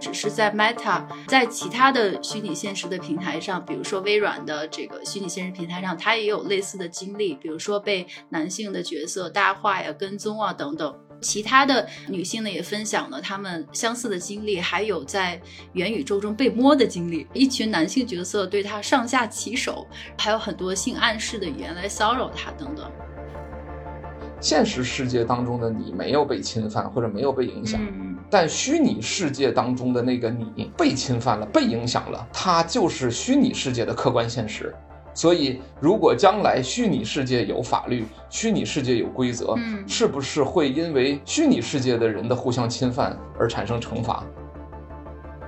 只是在 Meta，在其他的虚拟现实的平台上，比如说微软的这个虚拟现实平台上，它也有类似的经历，比如说被男性的角色大化呀、跟踪啊等等。其他的女性呢也分享了她们相似的经历，还有在元宇宙中被摸的经历。一群男性角色对她上下其手，还有很多性暗示的语言来骚扰她等等。现实世界当中的你没有被侵犯或者没有被影响，但虚拟世界当中的那个你被侵犯了、被影响了，它就是虚拟世界的客观现实。所以，如果将来虚拟世界有法律，虚拟世界有规则，嗯，是不是会因为虚拟世界的人的互相侵犯而产生惩罚？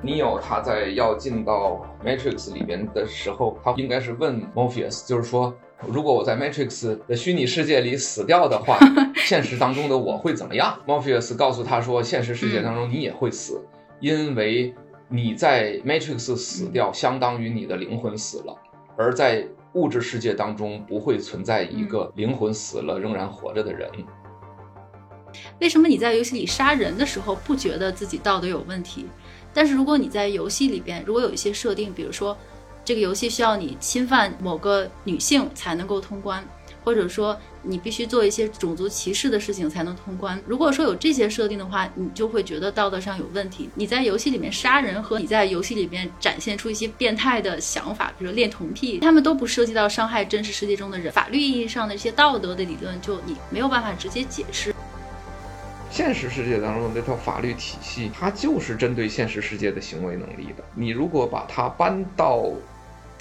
尼奥他在要进到 Matrix 里边的时候，他应该是问 Morpheus，就是说，如果我在 Matrix 的虚拟世界里死掉的话，现实当中的我会怎么样？Morpheus 告诉他说，现实世界当中你也会死，因为你在 Matrix 死掉，相当于你的灵魂死了，而在物质世界当中不会存在一个灵魂死了仍然活着的人。为什么你在游戏里杀人的时候不觉得自己道德有问题？但是如果你在游戏里边，如果有一些设定，比如说这个游戏需要你侵犯某个女性才能够通关，或者说你必须做一些种族歧视的事情才能通关。如果说有这些设定的话，你就会觉得道德上有问题。你在游戏里面杀人和你在游戏里面展现出一些变态的想法，比如恋童癖，他们都不涉及到伤害真实世界中的人。法律意义上的一些道德的理论，就你没有办法直接解释。现实世界当中的这套法律体系，它就是针对现实世界的行为能力的。你如果把它搬到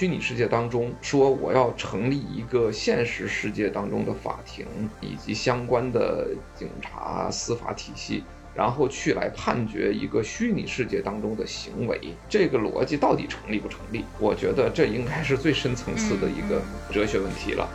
虚拟世界当中，说我要成立一个现实世界当中的法庭以及相关的警察司法体系，然后去来判决一个虚拟世界当中的行为，这个逻辑到底成立不成立？我觉得这应该是最深层次的一个哲学问题了。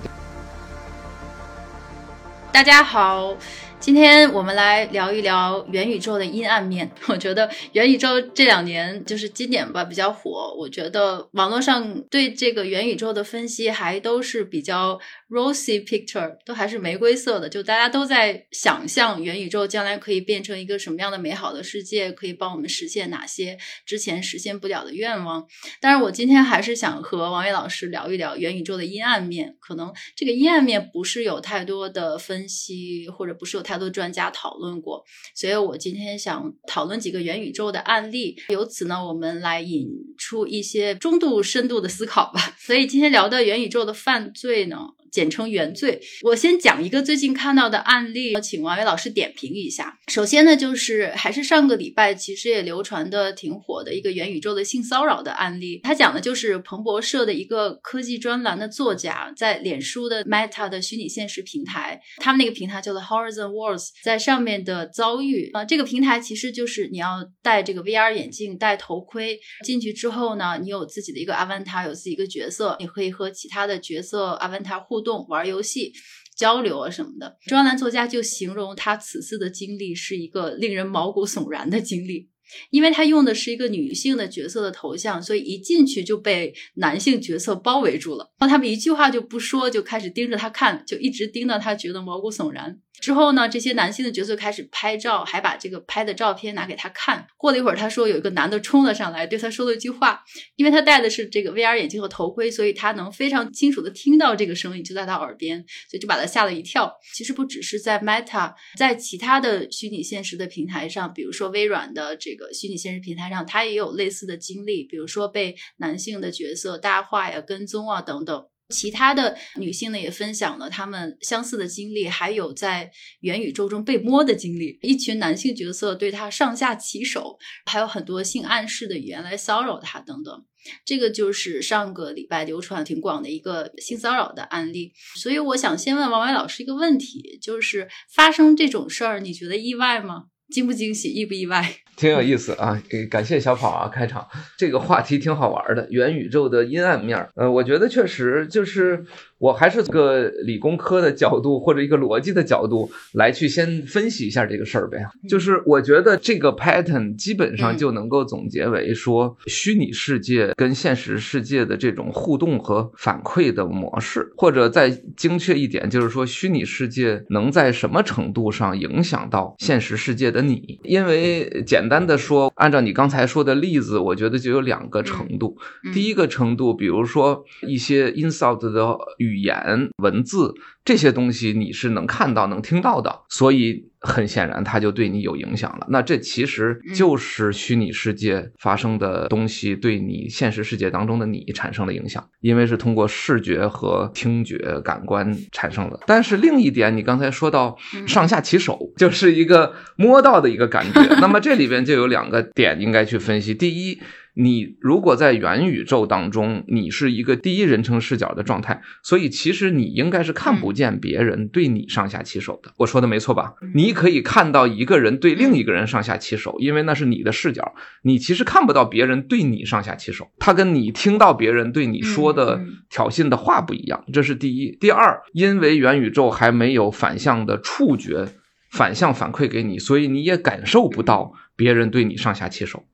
大家好。今天我们来聊一聊元宇宙的阴暗面。我觉得元宇宙这两年就是今年吧比较火。我觉得网络上对这个元宇宙的分析还都是比较 rosy picture，都还是玫瑰色的。就大家都在想象元宇宙将来可以变成一个什么样的美好的世界，可以帮我们实现哪些之前实现不了的愿望。但是我今天还是想和王伟老师聊一聊元宇宙的阴暗面。可能这个阴暗面不是有太多的分析，或者不是有太。多专家讨论过，所以我今天想讨论几个元宇宙的案例，由此呢，我们来引出一些中度、深度的思考吧。所以今天聊的元宇宙的犯罪呢？简称原罪。我先讲一个最近看到的案例，请王伟老师点评一下。首先呢，就是还是上个礼拜其实也流传的挺火的一个元宇宙的性骚扰的案例。他讲的就是彭博社的一个科技专栏的作家，在脸书的 Meta 的虚拟现实平台，他们那个平台叫做 Horizon Worlds，在上面的遭遇啊，这个平台其实就是你要戴这个 VR 眼镜、戴头盔进去之后呢，你有自己的一个 Avatar，有自己一个角色，你可以和其他的角色 Avatar 互。动玩游戏、交流啊什么的，专栏作家就形容他此次的经历是一个令人毛骨悚然的经历，因为他用的是一个女性的角色的头像，所以一进去就被男性角色包围住了，然后他们一句话就不说，就开始盯着他看，就一直盯到他觉得毛骨悚然。之后呢，这些男性的角色开始拍照，还把这个拍的照片拿给他看。过了一会儿，他说有一个男的冲了上来，对他说了一句话。因为他戴的是这个 VR 眼镜和头盔，所以他能非常清楚的听到这个声音就在他耳边，所以就把他吓了一跳。其实不只是在 Meta，在其他的虚拟现实的平台上，比如说微软的这个虚拟现实平台上，他也有类似的经历，比如说被男性的角色搭话呀、跟踪啊等等。其他的女性呢也分享了她们相似的经历，还有在元宇宙中被摸的经历。一群男性角色对她上下其手，还有很多性暗示的语言来骚扰她等等。这个就是上个礼拜流传挺广的一个性骚扰的案例。所以我想先问王伟老师一个问题，就是发生这种事儿，你觉得意外吗？惊不惊喜？意不意外？挺有意思啊！给感谢小跑啊，开场这个话题挺好玩的，元宇宙的阴暗面儿。呃，我觉得确实就是。我还是个理工科的角度或者一个逻辑的角度来去先分析一下这个事儿呗。就是我觉得这个 pattern 基本上就能够总结为说，虚拟世界跟现实世界的这种互动和反馈的模式，或者再精确一点，就是说虚拟世界能在什么程度上影响到现实世界的的你。因为简单的说，按照你刚才说的例子，我觉得就有两个程度。嗯第一个程度，比如说一些 insult 的语言、文字这些东西，你是能看到、能听到的，所以很显然它就对你有影响了。那这其实就是虚拟世界发生的东西对你现实世界当中的你产生了影响，因为是通过视觉和听觉感官产生的。但是另一点，你刚才说到嗯上下其手，就是一个摸到的一个感觉。那么这里边就有两个点应该去分析。第一，你如果在元宇宙当中，你是一个第一人称视角的状态，所以其实你应该是看不见别人对你上下其手的。我说的没错吧？你可以看到一个人对另一个人上下其手，因为那是你的视角，你其实看不到别人对你上下其手，他跟你听到别人对你说的挑衅的话不一样，这是第一。第二，因为元宇宙还没有反向的触觉反向反馈给你，所以你也感受不到别人对你上下其手。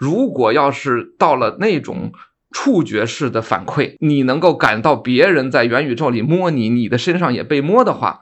如果要是到了那种触觉式的反馈，你能够感到别人在元宇宙里摸你，你的身上也被摸的话，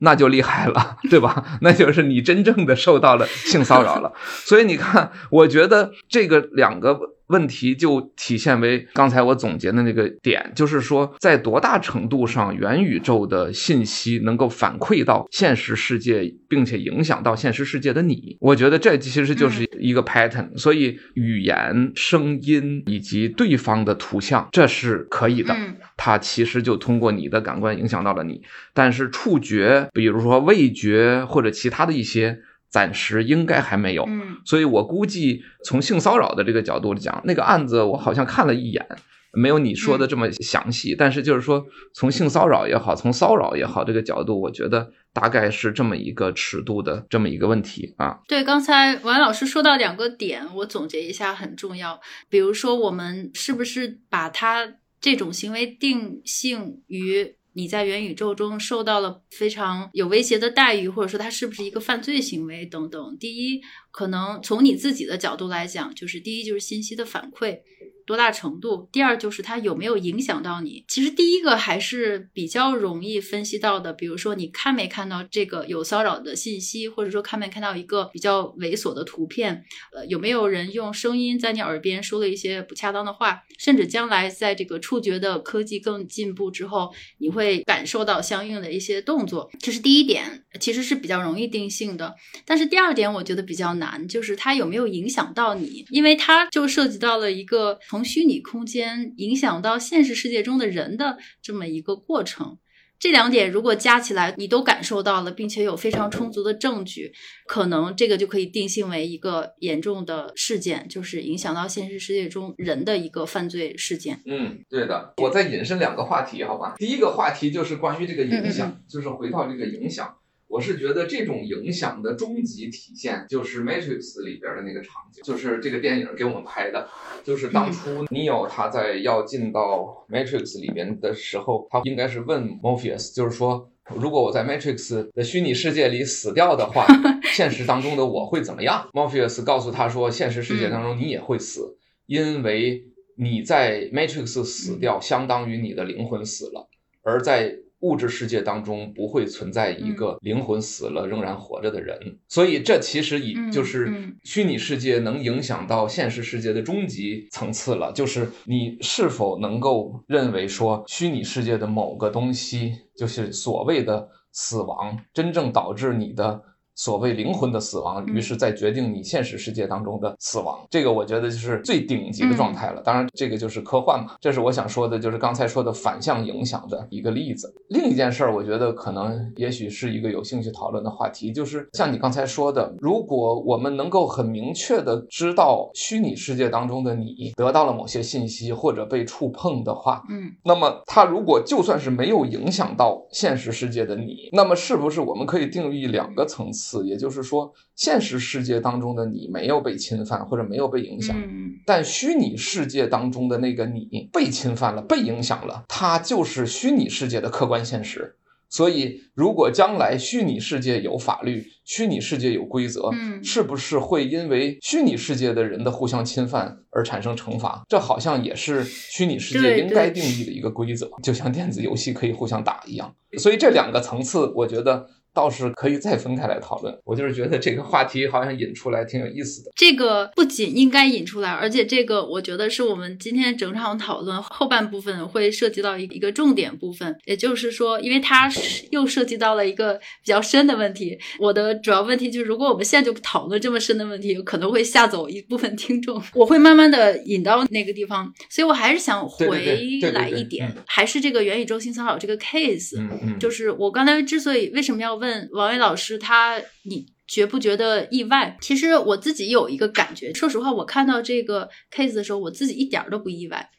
那就厉害了，对吧？那就是你真正的受到了性骚扰了。所以你看，我觉得这个两个问题就体现为刚才我总结的那个点，就是说，在多大程度上元宇宙的信息能够反馈到现实世界，并且影响到现实世界的你，我觉得这其实就是一个 pattern。所以语言、声音以及对方的图像，这是可以的。嗯它其实就通过你的感官影响到了你，但是触觉，比如说味觉或者其他的一些，暂时应该还没有。嗯所以我估计从性骚扰的这个角度来讲，那个案子我好像看了一眼，没有你说的这么详细。但是就是说，从性骚扰也好，从骚扰也好这个角度，我觉得大概是这么一个尺度的这么一个问题啊。对，刚才王老师说到两个点，我总结一下很重要。比如说，我们是不是把他这种行为定性于你在元宇宙中受到了非常有威胁的待遇，或者说它是不是一个犯罪行为等等？第一，可能从你自己的角度来讲，就是第一就是信息的反馈。多大程度？第二就是它有没有影响到你。其实第一个还是比较容易分析到的，比如说你看没看到这个有骚扰的信息，或者说看没看到一个比较猥琐的图片，呃，有没有人用声音在你耳边说了一些不恰当的话，甚至将来在这个触觉的科技更进步之后，你会感受到相应的一些动作。这是第一点，其实是比较容易定性的。但是第二点我觉得比较难，就是它有没有影响到你，因为它就涉及到了一个从虚拟空间影响到现实世界中的人的这么一个过程。这两点如果加起来你都感受到了，并且有非常充足的证据，可能这个就可以定性为一个严重的事件，就是影响到现实世界中人的一个犯罪事件。嗯，对的。我再引申两个话题，好吧？第一个话题就是关于这个影响，嗯就是回到这个影响。我是觉得这种影响的终极体现就是《Matrix》里边的那个场景，就是这个电影给我们拍的，就是当初 Neo 他在要进到 Matrix 里边的时候，他应该是问 Morpheus，就是说，如果我在 Matrix 的虚拟世界里死掉的话，现实当中的我会怎么样？Morpheus 告诉他说，现实世界当中你也会死，因为你在 Matrix 死掉，相当于你的灵魂死了，而在物质世界当中不会存在一个灵魂死了仍然活着的人，所以这其实已嗯就是嗯虚拟世界能影响到现实世界的终极层次了，就是你是否能够认为说虚拟世界的某个东西就是所谓的死亡，真正导致你的。所谓灵魂的死亡，嗯于是再决定你现实世界当中的死亡，这个我觉得就是最顶级的状态了。当然，这个就是科幻嘛，这是我想说的，就是刚才说的反向影响的一个例子。另一件事儿，我觉得可能也许是一个有兴趣讨论的话题，就是像你刚才说的，如果我们能够很明确的知道虚拟世界当中的你得到了某些信息或者被触碰的话，嗯那么它如果就算是没有影响到现实世界的你，那么是不是我们可以定义两个层次？也就是说，现实世界当中的你没有被侵犯或者没有被影响，嗯但虚拟世界当中的那个你被侵犯了、被影响了，它就是虚拟世界的客观现实。所以，如果将来虚拟世界有法律，虚拟世界有规则，嗯是不是会因为虚拟世界的人的互相侵犯而产生惩罚？这好像也是虚拟世界应该定义的一个规则，就像电子游戏可以互相打一样。所以这两个层次，我觉得倒是可以再分开来讨论。我就是觉得这个话题好像引出来挺有意思的。这个不仅应该引出来，而且这个我觉得是我们今天整场讨论后半部分会涉及到一一个重点部分，也就是说，因为它又涉及到了一个比较深的问题。我的主要问题就是，如果我们现在就讨论这么深的问题，可能会吓走一部分听众。我会慢慢的引到那个地方，所以我还是想回来一点，还是这个元宇宙性骚扰这个 case，嗯嗯，就是我刚才之所以为什么要问王伟老师，他你觉不觉得意外？其实我自己有一个感觉，说实话，我看到这个 case 的时候，我自己一点都不意外，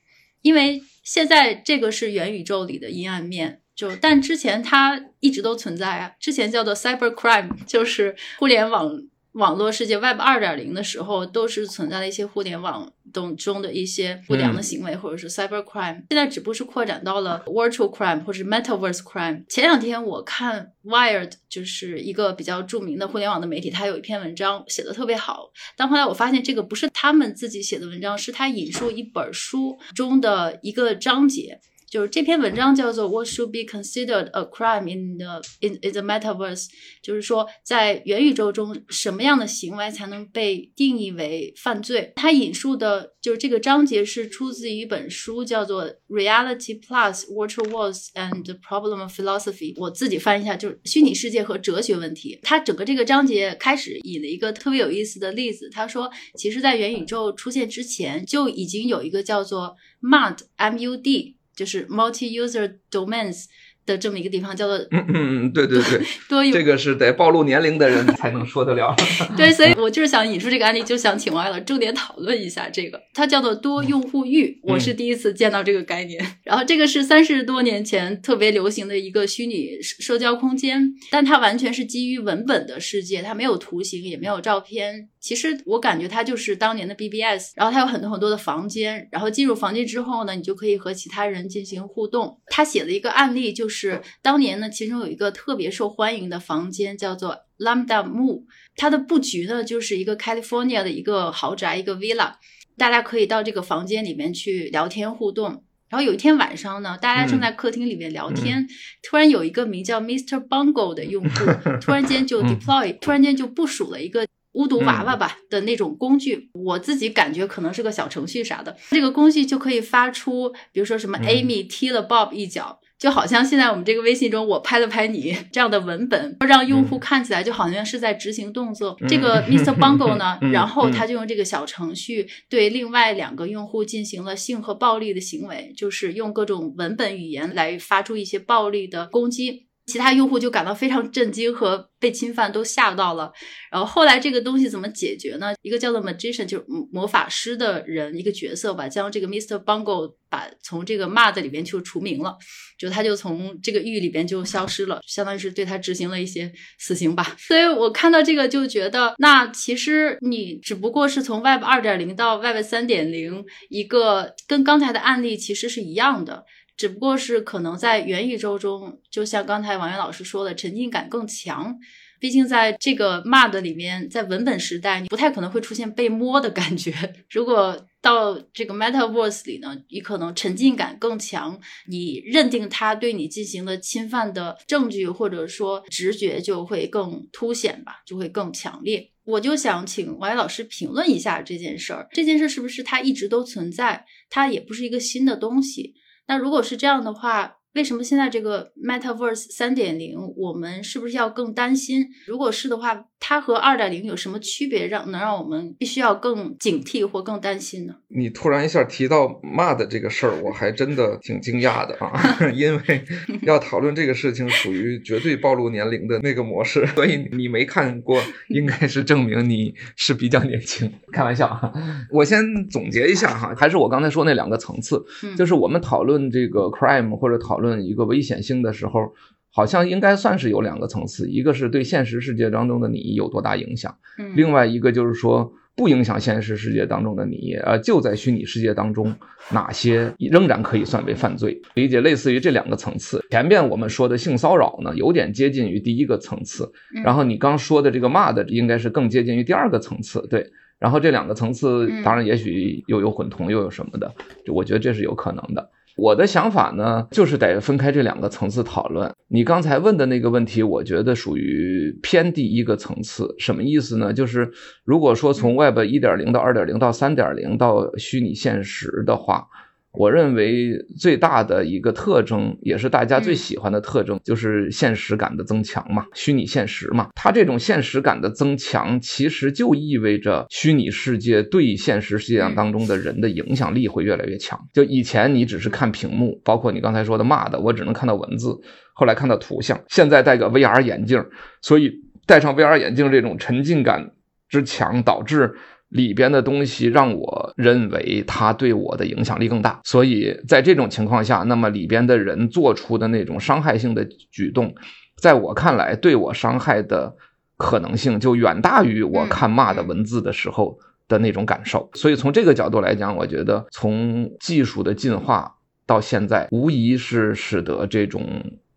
因为现在这个是元宇宙里的阴暗面，就但之前它一直都存在啊，之前叫做 cyber crime，就是互联网。网络世界 Web 二点零的时候，都是存在了一些互联网中中的一些不良的行为，或者是 cyber crime。现在只不过是扩展到了 virtual crime 或者 metaverse crime。前两天我看 Wired，就是一个比较著名的互联网的媒体，它有一篇文章写的特别好。但后来我发现这个不是他们自己写的文章，是他引述一本书中的一个章节。就是这篇文章叫做 "What should be considered a crime in the in in the metaverse"，就是说在元宇宙中什么样的行为才能被定义为犯罪？他引述的就是这个章节是出自于一本书，叫做 "Reality Plus: Virtual Worlds and the Problem of Philosophy"。我自己翻一下，就是虚拟世界和哲学问题。他整个这个章节开始引了一个特别有意思的例子，他说，其实，在元宇宙出现之前，就已经有一个叫做 MUD M U D。就是 multi-user domains 的这么一个地方，叫做嗯嗯嗯，对对对，多用这个是得暴露年龄的人才能说得了。对，所以我就是想引出这个案例，就想请王老师重点讨论一下这个，它叫做多用户域，我是第一次见到这个概念。然后这个是三十多年前特别流行的一个虚拟社交空间，但它完全是基于文本的世界，它没有图形，也没有照片。其实我感觉它就是当年的 BBS，然后它有很多很多的房间，然后进入房间之后呢，你就可以和其他人进行互动。他写了一个案例，就是当年呢，其中有一个特别受欢迎的房间叫做 Lambda Mu，它的布局呢就是一个 California 的一个豪宅，一个 villa，大家可以到这个房间里面去聊天互动。然后有一天晚上呢，大家正在客厅里面聊天，突然有一个名叫 Mr. Bungle 的用户，突然间就 deploy，突然间就部署了一个。巫毒娃娃吧的那种工具，我自己感觉可能是个小程序啥的。这个工具就可以发出，比如说什么 Amy 踢了 Bob 一脚，就好像现在我们这个微信中我拍了拍你这样的文本，让用户看起来就好像是在执行动作。这个 Mr. Bungle 呢，然后他就用这个小程序对另外两个用户进行了性和暴力的行为，就是用各种文本语言来发出一些暴力的攻击。其他用户就感到非常震惊和被侵犯，都吓到了。然后后来这个东西怎么解决呢？一个叫做 magician，就是魔法师的人，一个角色吧，将这个 Mr. Bungle 把从这个 mud 里边就除名了，就他就从这个狱里边就消失了，相当于是对他执行了一些死刑吧。所以我看到这个就觉得，那其实你只不过是从 Web 二点零到 Web 三点零，一个跟刚才的案例其实是一样的。只不过是可能在元宇宙中，就像刚才王源老师说的，沉浸感更强。毕竟在这个 MUD 里面，在文本时代，你不太可能会出现被摸的感觉。如果到这个 Metaverse 里呢，你可能沉浸感更强，你认定他对你进行了侵犯的证据或者说直觉就会更凸显吧，就会更强烈。我就想请王源老师评论一下这件事儿，这件事是不是它一直都存在？它也不是一个新的东西。那如果是这样的话，为什么现在这个 Metaverse 三点零，我们是不是要更担心？如果是的话，它和二点零有什么区别，让能让我们必须要更警惕或更担心呢？你突然一下提到骂的这个事儿，我还真的挺惊讶的啊，因为要讨论这个事情属于绝对暴露年龄的那个模式，所以你没看过，应该是证明你是比较年轻。开玩笑哈，我先总结一下哈，还是我刚才说那两个层次，就是我们讨论这个 crime 或者讨论一个危险性的时候，好像应该算是有两个层次，一个是对现实世界当中的你有多大影响，另外一个就是说不影响现实世界当中的你，呃，就在虚拟世界当中哪些仍然可以算为犯罪，理解类似于这两个层次。前面我们说的性骚扰呢，有点接近于第一个层次，然后你刚说的这个骂的，应该是更接近于第二个层次，对。然后这两个层次当然也许又有混同又有什么的，就我觉得这是有可能的。我的想法呢，就是得分开这两个层次讨论。你刚才问的那个问题，我觉得属于偏第一个层次。什么意思呢？就是如果说从 Web 一点零到二点零到三点零到虚拟现实的话。我认为最大的一个特征，也是大家最喜欢的特征，就是现实感的增强嘛，虚拟现实嘛。它这种现实感的增强，其实就意味着虚拟世界对现实世界当中的人的影响力会越来越强。就以前你只是看屏幕，包括你刚才说的骂的，我只能看到文字，后来看到图像，现在戴个 VR 眼镜，所以戴上 VR 眼镜这种沉浸感之强，导致。里边的东西让我认为它对我的影响力更大，所以在这种情况下，那么里边的人做出的那种伤害性的举动，在我看来对我伤害的可能性就远大于我看骂的文字的时候的那种感受。所以从这个角度来讲，我觉得从技术的进化到现在，无疑是使得这种。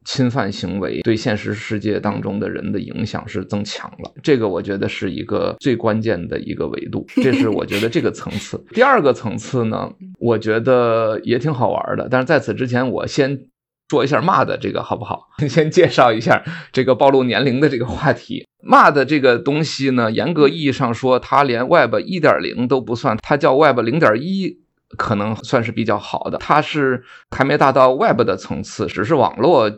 侵犯行为对现实世界当中的人的影响是增强了，这个我觉得是一个最关键的一个维度，这是我觉得这个层次。第二个层次呢，我觉得也挺好玩的，但是在此之前，我先说一下骂的这个好不好？先介绍一下这个暴露年龄的这个话题。骂的这个东西呢，严格意义上说，它连 Web 一点零都不算，它叫 Web 零点一，可能算是比较好的。它是还没达到 Web 的层次，只是网络。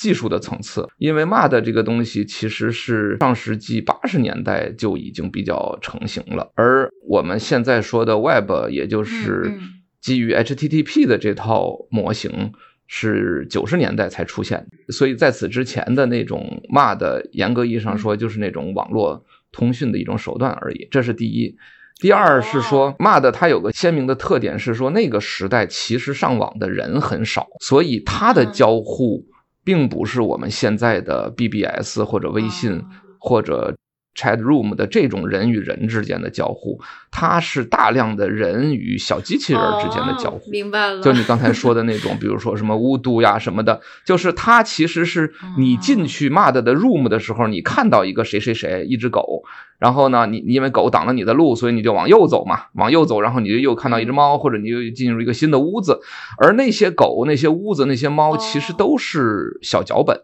技术的层次，因为 MAD 这个东西其实是上世纪八十年代就已经比较成型了，而我们现在说的 Web，也就是基于 HTTP 的这套模型，是九十年代才出现，所以在此之前的那种 MAD，严格意义上说就是那种网络通讯的一种手段而已。这是第一。第二是说 MAD 它有个鲜明的特点是说那个时代其实上网的人很少，所以它的交互。并不是我们现在的 BBS 或者微信或者 Chat Room 的这种人与人之间的交互，它是大量的人与小机器人之间的交互。明白了。就你刚才说的那种，比如说什么巫毒呀什么的，就是它其实是你进去 mad 的 Room 的时候，你看到一个谁谁谁，一只狗。然后呢，你因为狗挡了你的路，所以你就往右走嘛，往右走，然后你就又看到一只猫，或者你又进入一个新的屋子。而那些狗、那些屋子、那些猫，其实都是小脚本，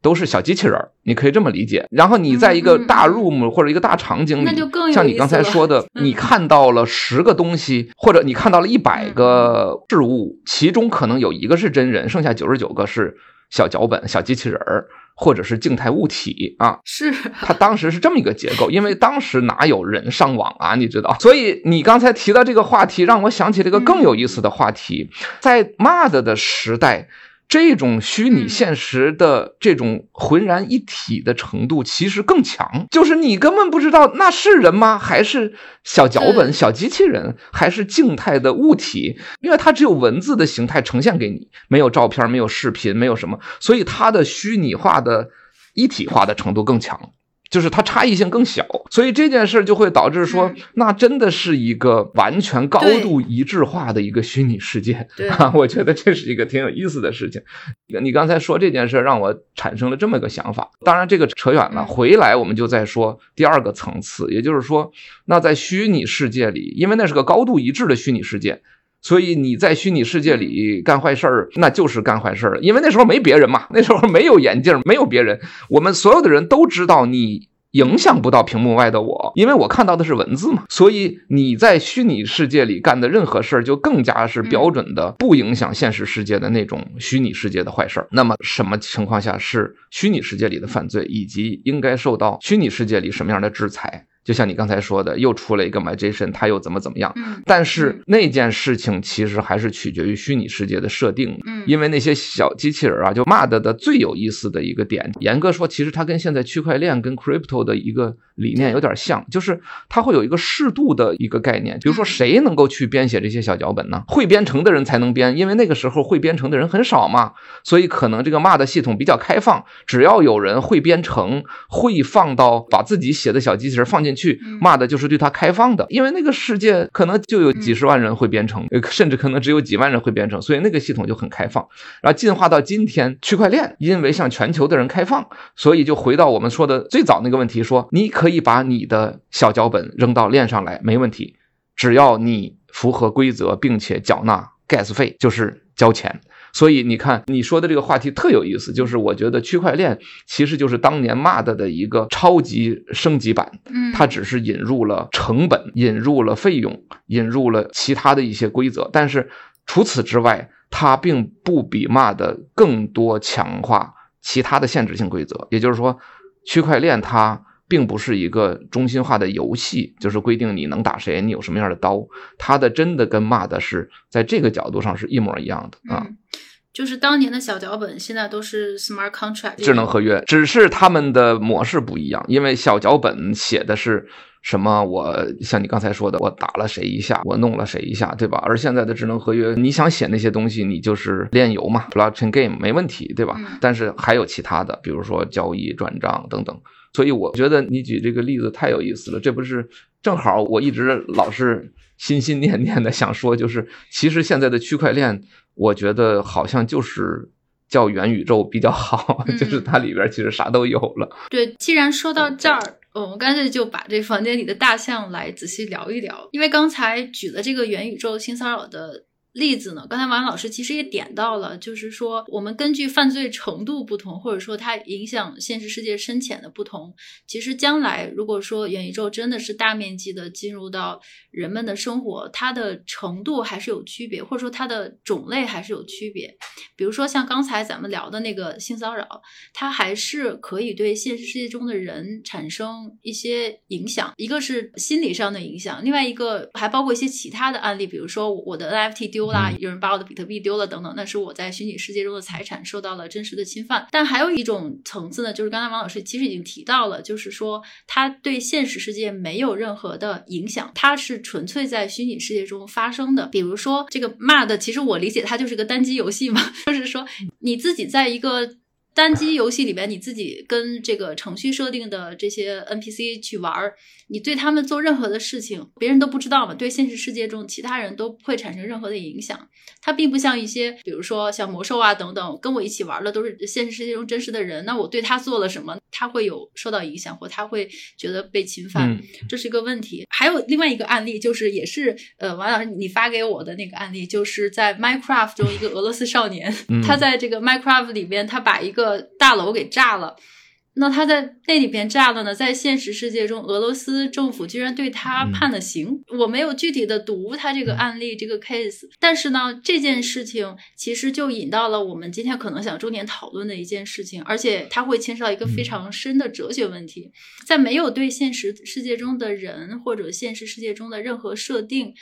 都是小机器人儿你可以这么理解。然后你在一个大 room 或者一个大场景里，像你刚才说的，你看到了十个东西，或者你看到了一百个事物，其中可能有一个是真人，剩下九十九个是小脚本、小机器人儿。或者是静态物体啊，是它当时是这么一个结构，因为当时哪有人上网啊，你知道？所以你刚才提到这个话题，让我想起了一个更有意思的话题，在 MUD 的时代。这种虚拟现实的这种浑然一体的程度，其实更强。就是你根本不知道那是人吗？还是小脚本、小机器人，还是静态的物体？因为它只有文字的形态呈现给你，没有照片，没有视频，没有什么，所以它的虚拟化的一体化的程度更强。就是它差异性更小，所以这件事就会导致说，那真的是一个完全高度一致化的一个虚拟世界。对，我觉得这是一个挺有意思的事情。你刚才说这件事，让我产生了这么一个想法。当然，这个扯远了，回来我们就再说第二个层次，也就是说，那在虚拟世界里，因为那是个高度一致的虚拟世界。所以你在虚拟世界里干坏事儿，那就是干坏事儿了，因为那时候没别人嘛，那时候没有眼镜，没有别人，我们所有的人都知道你影响不到屏幕外的我，因为我看到的是文字嘛。所以你在虚拟世界里干的任何事儿，就更加是标准的不影响现实世界的那种虚拟世界的坏事儿。那么什么情况下是虚拟世界里的犯罪，以及应该受到虚拟世界里什么样的制裁？就像你刚才说的，又出了一个 Magician，他又怎么怎么样？嗯，但是那件事情其实还是取决于虚拟世界的设定。嗯，因为那些小机器人啊，就 MUD 的最有意思的一个点，严格说，其实它跟现在区块链跟 Crypto 的一个理念有点像，就是它会有一个适度的一个概念。比如说，谁能够去编写这些小脚本呢？会编程的人才能编，因为那个时候会编程的人很少嘛，所以可能这个 MUD 系统比较开放，只要有人会编程，会放到把自己写的小机器人放进。去骂的就是对他开放的，因为那个世界可能就有几十万人会编程，甚至可能只有几万人会编程，所以那个系统就很开放。然后进化到今天，区块链因为向全球的人开放，所以就回到我们说的最早那个问题：说你可以把你的小脚本扔到链上来，没问题，只要你符合规则，并且缴纳 gas 费，就是。交钱。所以你看，你说的这个话题特有意思，就是我觉得区块链其实就是当年骂的的一个超级升级版，嗯，它只是引入了成本，引入了费用，引入了其他的一些规则，但是除此之外，它并不比骂的更多强化其他的限制性规则。也就是说，区块链它并不是一个中心化的游戏，就是规定你能打谁，你有什么样的刀，它的真的跟 MAD 是在这个角度上是一模一样的啊。嗯，就是当年的小脚本，现在都是 smart contract 智能合约，只是他们的模式不一样，因为小脚本写的是什么？我像你刚才说的，我打了谁一下，我弄了谁一下，对吧？而现在的智能合约，你想写那些东西，你就是炼油嘛，blockchain game 没问题，对吧？嗯但是还有其他的，比如说交易、转账等等。所以我觉得你举这个例子太有意思了，这不是正好我一直老是心心念念的想说，就是其实现在的区块链，我觉得好像就是叫元宇宙比较好，嗯就是它里边其实啥都有了。对，既然说到这儿，我们干脆就把这房间里的大象来仔细聊一聊。因为刚才举了这个元宇宙性骚扰的例子呢，刚才王老师其实也点到了，就是说我们根据犯罪程度不同，或者说它影响现实世界深浅的不同，其实将来如果说元宇宙真的是大面积的进入到人们的生活，它的程度还是有区别，或者说它的种类还是有区别。比如说像刚才咱们聊的那个性骚扰，它还是可以对现实世界中的人产生一些影响，一个是心理上的影响，另外一个还包括一些其他的案例，比如说我的 NFT 丢啦，有人把我的比特币丢了等等，那是我在虚拟世界中的财产受到了真实的侵犯。但还有一种层次呢，就是刚才王老师其实已经提到了，就是说它对现实世界没有任何的影响，它是纯粹在虚拟世界中发生的。比如说这个 MAD，其实我理解它就是个单机游戏嘛，就是说你自己在一个单机游戏里面，你自己跟这个程序设定的这些 NPC 去玩儿，你对他们做任何的事情，别人都不知道嘛，对现实世界中其他人都不会产生任何的影响。它并不像一些，比如说像魔兽啊等等，跟我一起玩的都是现实世界中真实的人，那我对他做了什么，他会有受到影响，或他会觉得被侵犯。嗯这是一个问题。还有另外一个案例，就是也是呃，王老师你发给我的那个案例，就是在 Minecraft 中一个俄罗斯少年，嗯他在这个 Minecraft 里边，他把一个大楼给炸了。那他在那里边炸了呢，在现实世界中，俄罗斯政府居然对他嗯。判了刑。我没有具体的读他这个案例、这个 case，但是呢，这件事情其实就引到了我们今天可能想重点讨论的一件事情，而且它会牵涉到一个非常深的哲学问题。在没有对现实世界中的人或者现实世界中的任何设定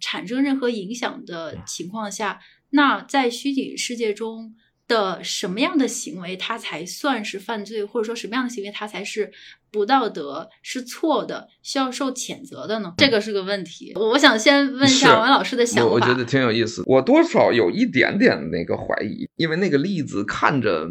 产生任何影响的情况下，那在虚拟世界中的什么样的行为，它才算是犯罪，或者说什么样的行为它才是不道德、是错的、需要受谴责的呢？这个是个问题。我想先问一下王老师的想法。我我觉得挺有意思。我多少有一点点那个怀疑，因为那个例子看着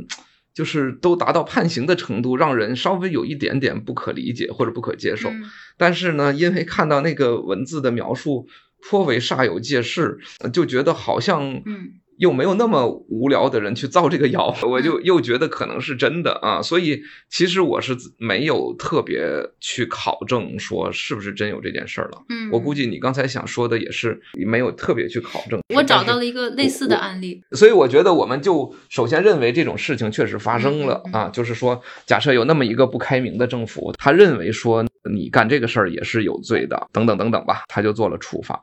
就是都达到判刑的程度，让人稍微有一点点不可理解或者不可接受。嗯但是呢，因为看到那个文字的描述颇为煞有介事，呃就觉得好像嗯又没有那么无聊的人去造这个谣，我就又觉得可能是真的啊。所以其实我是没有特别去考证说是不是真有这件事儿了。嗯，我估计你刚才想说的也是没有特别去考证。我找到了，一个类似的案例。所以我觉得我们就首先认为这种事情确实发生了啊，就是说，假设有那么一个不开明的政府，他认为说你干这个事儿也是有罪的，等等等等吧，他就做了处罚。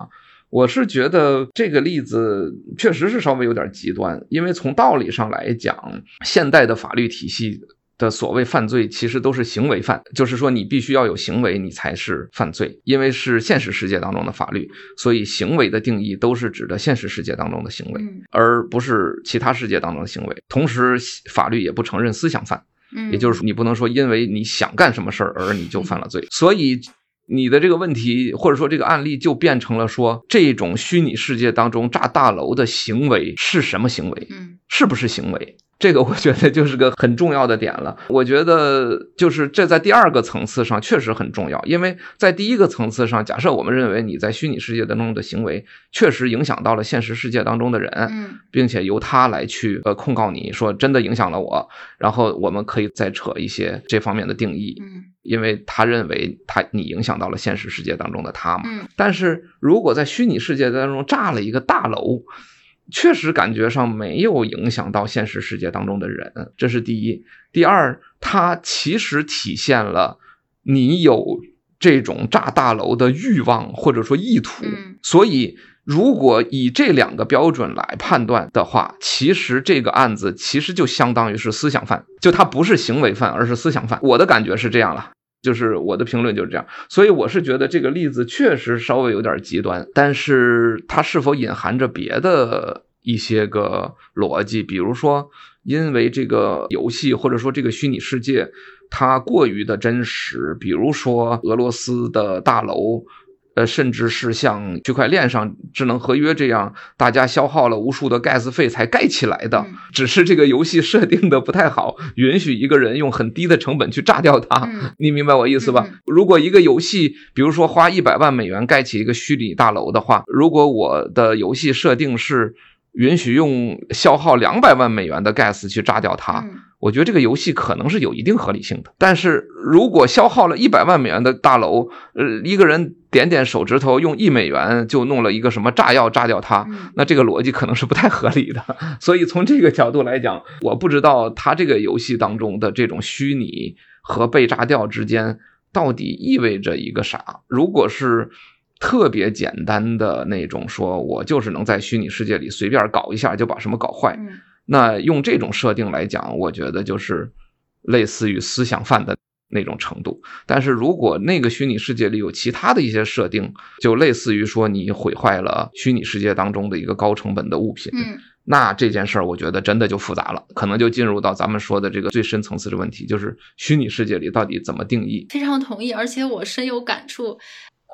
我是觉得这个例子确实是稍微有点极端，因为从道理上来讲，现代的法律体系的所谓犯罪其实都是行为犯，就是说你必须要有行为，你才是犯罪，因为是现实世界当中的法律，所以行为的定义都是指的现实世界当中的行为，嗯而不是其他世界当中的行为。同时，法律也不承认思想犯，嗯，也就是说，你不能说因为你想干什么事儿而你就犯了罪。所以，你的这个问题或者说这个案例就变成了说，这种虚拟世界当中炸大楼的行为是什么行为？嗯是不是行为？这个我觉得就是个很重要的点了。我觉得就是这在第二个层次上确实很重要，因为在第一个层次上，假设我们认为你在虚拟世界当中的行为确实影响到了现实世界当中的人，嗯并且由他来去呃控告你说真的影响了我，然后我们可以再扯一些这方面的定义，嗯因为他认为他你影响到了现实世界当中的他嘛。嗯但是如果在虚拟世界当中炸了一个大楼，确实感觉上没有影响到现实世界当中的人，这是第一。第二，它其实体现了你有这种炸大楼的欲望或者说意图。所以，如果以这两个标准来判断的话，其实这个案子其实就相当于是思想犯，就他不是行为犯，而是思想犯。我的感觉是这样了。就是我的评论就是这样，所以我是觉得这个例子确实稍微有点极端，但是它是否隐含着别的一些个逻辑？比如说，因为这个游戏或者说这个虚拟世界它过于的真实，比如说俄罗斯的大楼。呃，甚至是像区块链上智能合约这样，大家消耗了无数的 gas 费才盖起来的，只是这个游戏设定的不太好，允许一个人用很低的成本去炸掉它。你明白我意思吧？如果一个游戏，比如说花一百万美元盖起一个虚拟大楼的话，如果我的游戏设定是允许用消耗两百万美元的 gas 去炸掉它。我觉得这个游戏可能是有一定合理性的，但是如果消耗了一百万美元的大楼，呃，一个人点点手指头用一美元就弄了一个什么炸药炸掉它，那这个逻辑可能是不太合理的。所以从这个角度来讲，我不知道他这个游戏当中的这种虚拟和被炸掉之间到底意味着一个啥。如果是特别简单的那种，说我就是能在虚拟世界里随便搞一下就把什么搞坏。那用这种设定来讲，我觉得就是类似于思想犯的那种程度。但是如果那个虚拟世界里有其他的一些设定，就类似于说你毁坏了虚拟世界当中的一个高成本的物品，嗯，那这件事儿我觉得真的就复杂了，可能就进入到咱们说的这个最深层次的问题，就是虚拟世界里到底怎么定义。非常同意，而且我深有感触。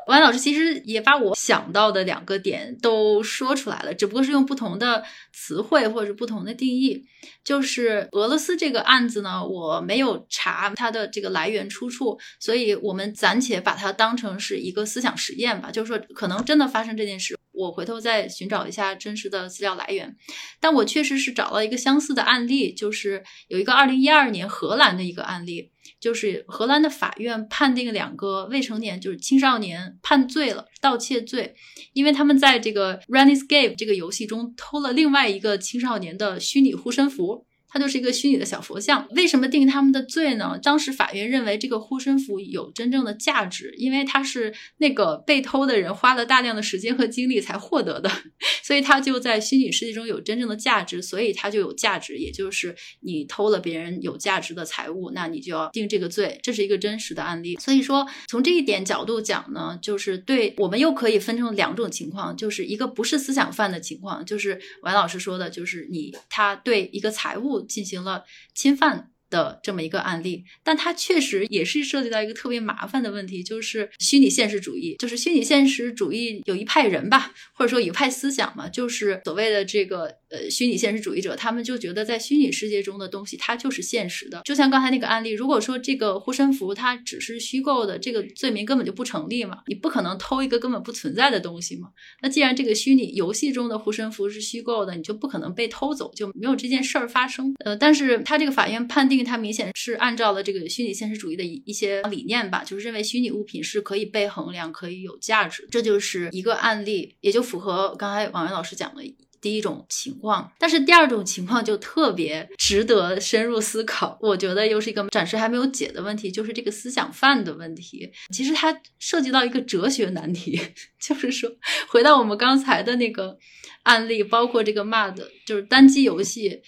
王老师其实也把我想到的两个点都说出来了，只不过是用不同的词汇或者不同的定义。就是俄罗斯这个案子呢，我没有查它的这个来源出处，所以我们暂且把它当成是一个思想实验吧。就是说，可能真的发生这件事，我回头再寻找一下真实的资料来源。但我确实是找到一个相似的案例，就是有一个二零一二年荷兰的一个案例。就是荷兰的法院判定两个未成年，就是青少年判罪了盗窃罪，因为他们在这个 Runescape 这个游戏中偷了另外一个青少年的虚拟护身符。它就是一个虚拟的小佛像，为什么定他们的罪呢？当时法院认为这个护身符有真正的价值，因为它是那个被偷的人花了大量的时间和精力才获得的，所以它就在虚拟世界中有真正的价值，所以它就有价值。也就是你偷了别人有价值的财物，那你就要定这个罪，这是一个真实的案例。所以说，从这一点角度讲呢，就是对我们又可以分成两种情况，就是一个不是思想犯的情况，就是王老师说的，就是你他对一个财物。进行了侵犯。的这么一个案例，但它确实也是涉及到一个特别麻烦的问题，就是虚拟现实主义。就是虚拟现实主义有一派人吧，或者说有一派思想嘛，就是所谓的这个呃虚拟现实主义者，他们就觉得在虚拟世界中的东西它就是现实的。就像刚才那个案例，如果说这个护身符它只是虚构的，这个罪名根本就不成立嘛，你不可能偷一个根本不存在的东西嘛。那既然这个虚拟游戏中的护身符是虚构的，你就不可能被偷走，就没有这件事儿发生。呃，但是他这个法院判定。它明显是按照了这个虚拟现实主义的一一些理念吧，就是认为虚拟物品是可以被衡量、可以有价值，这就是一个案例，也就符合刚才王源老师讲的第一种情况。但是第二种情况就特别值得深入思考，我觉得又是一个暂时还没有解的问题，就是这个思想犯的问题。其实它涉及到一个哲学难题，就是说，回到我们刚才的那个案例，包括这个 MUD，就是单机游戏。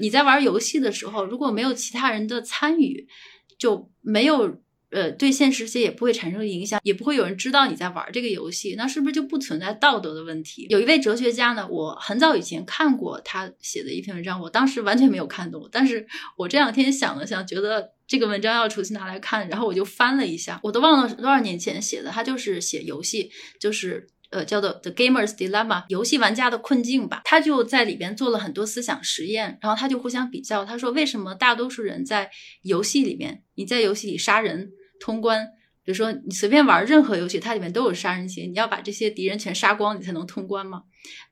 你在玩游戏的时候，如果没有其他人的参与，就没有呃对现实世界也不会产生影响，也不会有人知道你在玩这个游戏，那是不是就不存在道德的问题？有一位哲学家呢，我很早以前看过他写的一篇文章，我当时完全没有看懂，但是我这两天想了想，觉得这个文章要重新拿来看，然后我就翻了一下，我都忘了多少年前写的，他就是写游戏，就是。呃，叫做 The Gamer's Dilemma，游戏玩家的困境吧。他就在里边做了很多思想实验，然后他就互相比较。他说，为什么大多数人在游戏里面，你在游戏里杀人通关，比如说你随便玩任何游戏，它里面都有杀人钳，你要把这些敌人全杀光，你才能通关吗？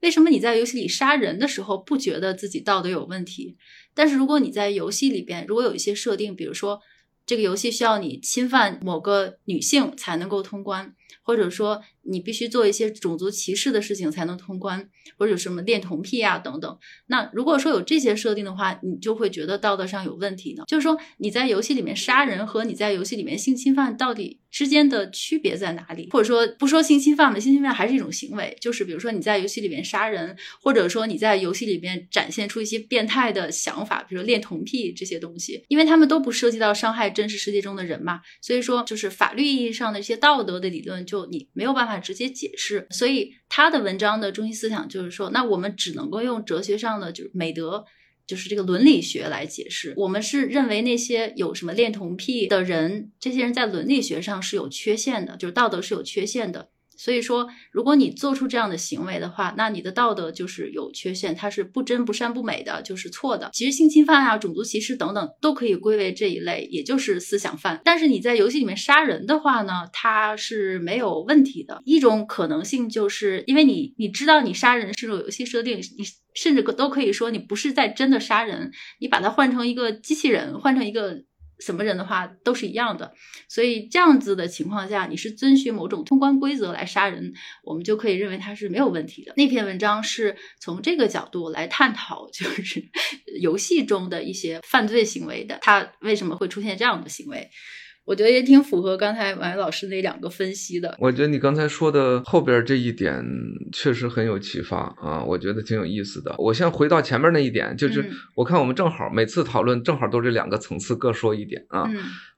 为什么你在游戏里杀人的时候不觉得自己道德有问题？但是如果你在游戏里边，如果有一些设定，比如说这个游戏需要你侵犯某个女性才能够通关。或者说你必须做一些种族歧视的事情才能通关，或者什么恋童癖啊等等。那如果说有这些设定的话，你就会觉得道德上有问题呢？就是说你在游戏里面杀人和你在游戏里面性侵犯到底之间的区别在哪里？或者说不说性侵犯吧，性侵犯还是一种行为，就是比如说你在游戏里面杀人，或者说你在游戏里面展现出一些变态的想法，比如恋童癖这些东西，因为他们都不涉及到伤害真实世界中的人嘛，所以说就是法律意义上的一些道德的理论就。你没有办法直接解释，所以他的文章的中心思想就是说，那我们只能够用哲学上的就是美德，就是这个伦理学来解释。我们是认为那些有什么恋童癖的人，这些人在伦理学上是有缺陷的，就是道德是有缺陷的。所以说，如果你做出这样的行为的话，那你的道德就是有缺陷，它是不真不善不美的，就是错的。其实性侵犯啊、种族歧视等等都可以归为这一类，也就是思想犯。但是你在游戏里面杀人的话呢，它是没有问题的。一种可能性就是因为你你知道你杀人是种游戏设定，你甚至都可以说你不是在真的杀人，你把它换成一个机器人，换成一个。什么人的话都是一样的，所以这样子的情况下，你是遵循某种通关规则来杀人，我们就可以认为他是没有问题的。那篇文章是从这个角度来探讨，就是 游戏中的一些犯罪行为的，他为什么会出现这样的行为。我觉得也挺符合刚才王老师那两个分析的。我觉得你刚才说的后边这一点确实很有启发啊，我觉得挺有意思的。我先回到前面那一点，就是我看我们正好每次讨论正好都这两个层次各说一点啊。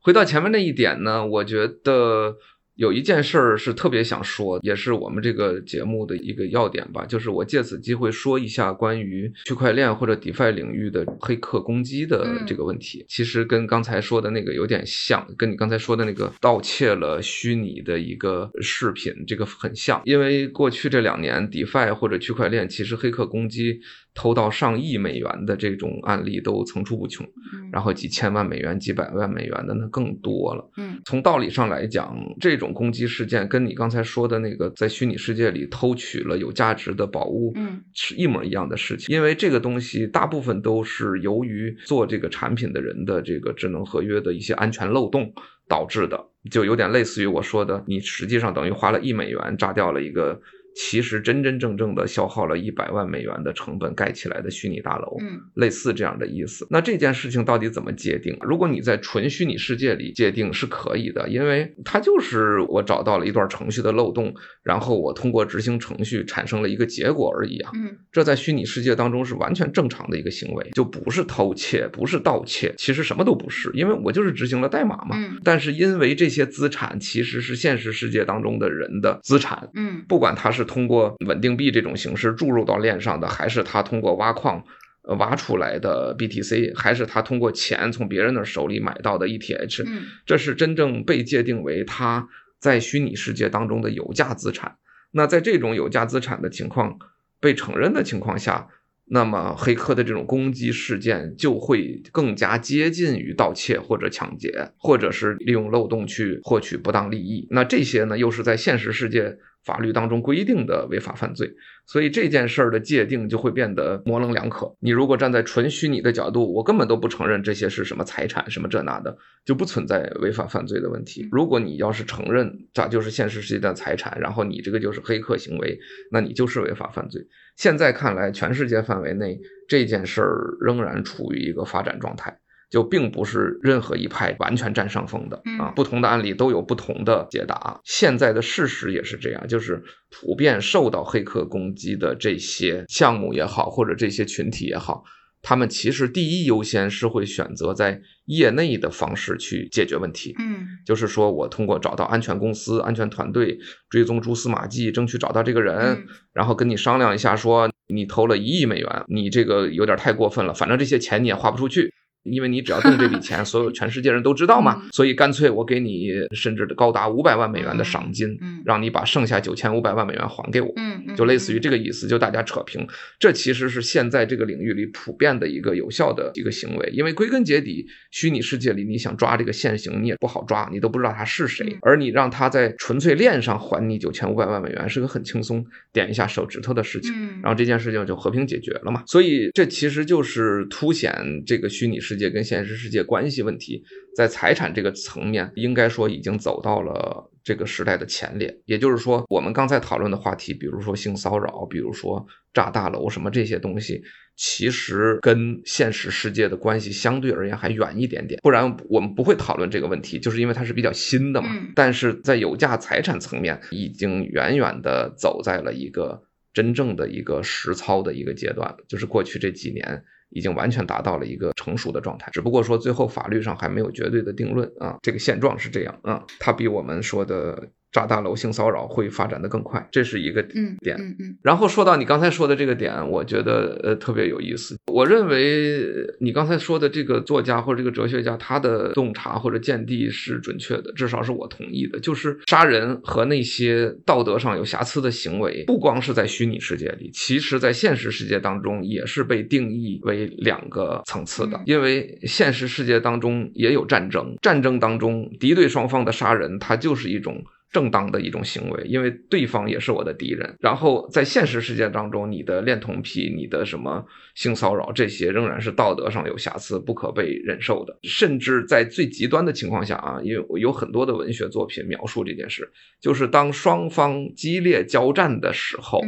回到前面那一点呢，我觉得。有一件事儿是特别想说，也是我们这个节目的一个要点吧，就是我借此机会说一下关于区块链或者 DeFi 领域的黑客攻击的这个问题。其实跟刚才说的那个有点像，跟你刚才说的那个盗窃了虚拟的一个视频这个很像，因为过去这两年 DeFi 或者区块链其实黑客攻击。偷到上亿美元的这种案例都层出不穷，然后几千万美元、几百万美元的那更多了。嗯，从道理上来讲，这种攻击事件跟你刚才说的那个在虚拟世界里偷取了有价值的宝物，嗯，是一模一样的事情。因为这个东西大部分都是由于做这个产品的人的这个智能合约的一些安全漏洞导致的，就有点类似于我说的，你实际上等于花了一美元炸掉了一个。其实真真正正的消耗了一百万美元的成本盖起来的虚拟大楼，嗯，类似这样的意思。那这件事情到底怎么界定？如果你在纯虚拟世界里界定是可以的，因为它就是我找到了一段程序的漏洞，然后我通过执行程序产生了一个结果而已啊。嗯，这在虚拟世界当中是完全正常的一个行为，就不是偷窃，不是盗窃，其实什么都不是，因为我就是执行了代码嘛。嗯，但是因为这些资产其实是现实世界当中的人的资产，嗯，不管它是。通过稳定币这种形式注入到链上的，还是他通过挖矿呃挖出来的 BTC，还是他通过钱从别人的手里买到的 ETH，嗯，这是真正被界定为他在虚拟世界当中的有价资产。那在这种有价资产的情况被承认的情况下，那么黑客的这种攻击事件就会更加接近于盗窃或者抢劫，或者是利用漏洞去获取不当利益。那这些呢，又是在现实世界。法律当中规定的违法犯罪，所以这件事儿的界定就会变得模棱两可。你如果站在纯虚拟的角度，我根本都不承认这些是什么财产，什么这那的，就不存在违法犯罪的问题。如果你要是承认这就是现实世界的财产，然后你这个就是黑客行为，那你就是违法犯罪。现在看来，全世界范围内这件事儿仍然处于一个发展状态。就并不是任何一派完全占上风的啊，不同的案例都有不同的解答。现在的事实也是这样，就是普遍受到黑客攻击的这些项目也好，或者这些群体也好，他们其实第一优先是会选择在业内的方式去解决问题。嗯，就是说我通过找到安全公司、安全团队，追踪蛛丝马迹，争取找到这个人，然后跟你商量一下，说你投了一亿美元，你这个有点太过分了，反正这些钱你也花不出去。因为你只要动这笔钱，所有全世界人都知道嘛，所以干脆我给你甚至高达五百万美元的赏金，让你把剩下九千五百万美元还给我，就类似于这个意思，就大家扯平。这其实是现在这个领域里普遍的一个有效的一个行为，因为归根结底，虚拟世界里你想抓这个现行，你也不好抓，你都不知道他是谁，而你让他在纯粹链上还你九千五百万美元，是个很轻松点一下手指头的事情，然后这件事情就和平解决了嘛。所以这其实就是凸显这个虚拟世界。跟现实世界关系问题，在财产这个层面，应该说已经走到了这个时代的前列。也就是说，我们刚才讨论的话题，比如说性骚扰，比如说炸大楼什么这些东西，其实跟现实世界的关系相对而言还远一点点。不然我们不会讨论这个问题，就是因为它是比较新的嘛。嗯但是在有价财产层面，已经远远的走在了一个真正的一个实操的一个阶段，就是过去这几年。已经完全达到了一个成熟的状态，只不过说最后法律上还没有绝对的定论啊。这个现状是这样啊，它比我们说的炸大楼性骚扰会发展的更快，这是一个嗯点。嗯嗯然后说到你刚才说的这个点，我觉得呃特别有意思。我认为呃你刚才说的这个作家或者这个哲学家，他的洞察或者见地是准确的，至少是我同意的。就是杀人和那些道德上有瑕疵的行为，不光是在虚拟世界里，其实在现实世界当中也是被定义为两个层次的嗯。因为现实世界当中也有战争，战争当中敌对双方的杀人，它就是一种。正当的一种行为，因为对方也是我的敌人。然后在现实世界当中，你的恋童癖、你的什么性骚扰这些，仍然是道德上有瑕疵、不可被忍受的。甚至在最极端的情况下啊，因为有很多的文学作品描述这件事，就是当双方激烈交战的时候，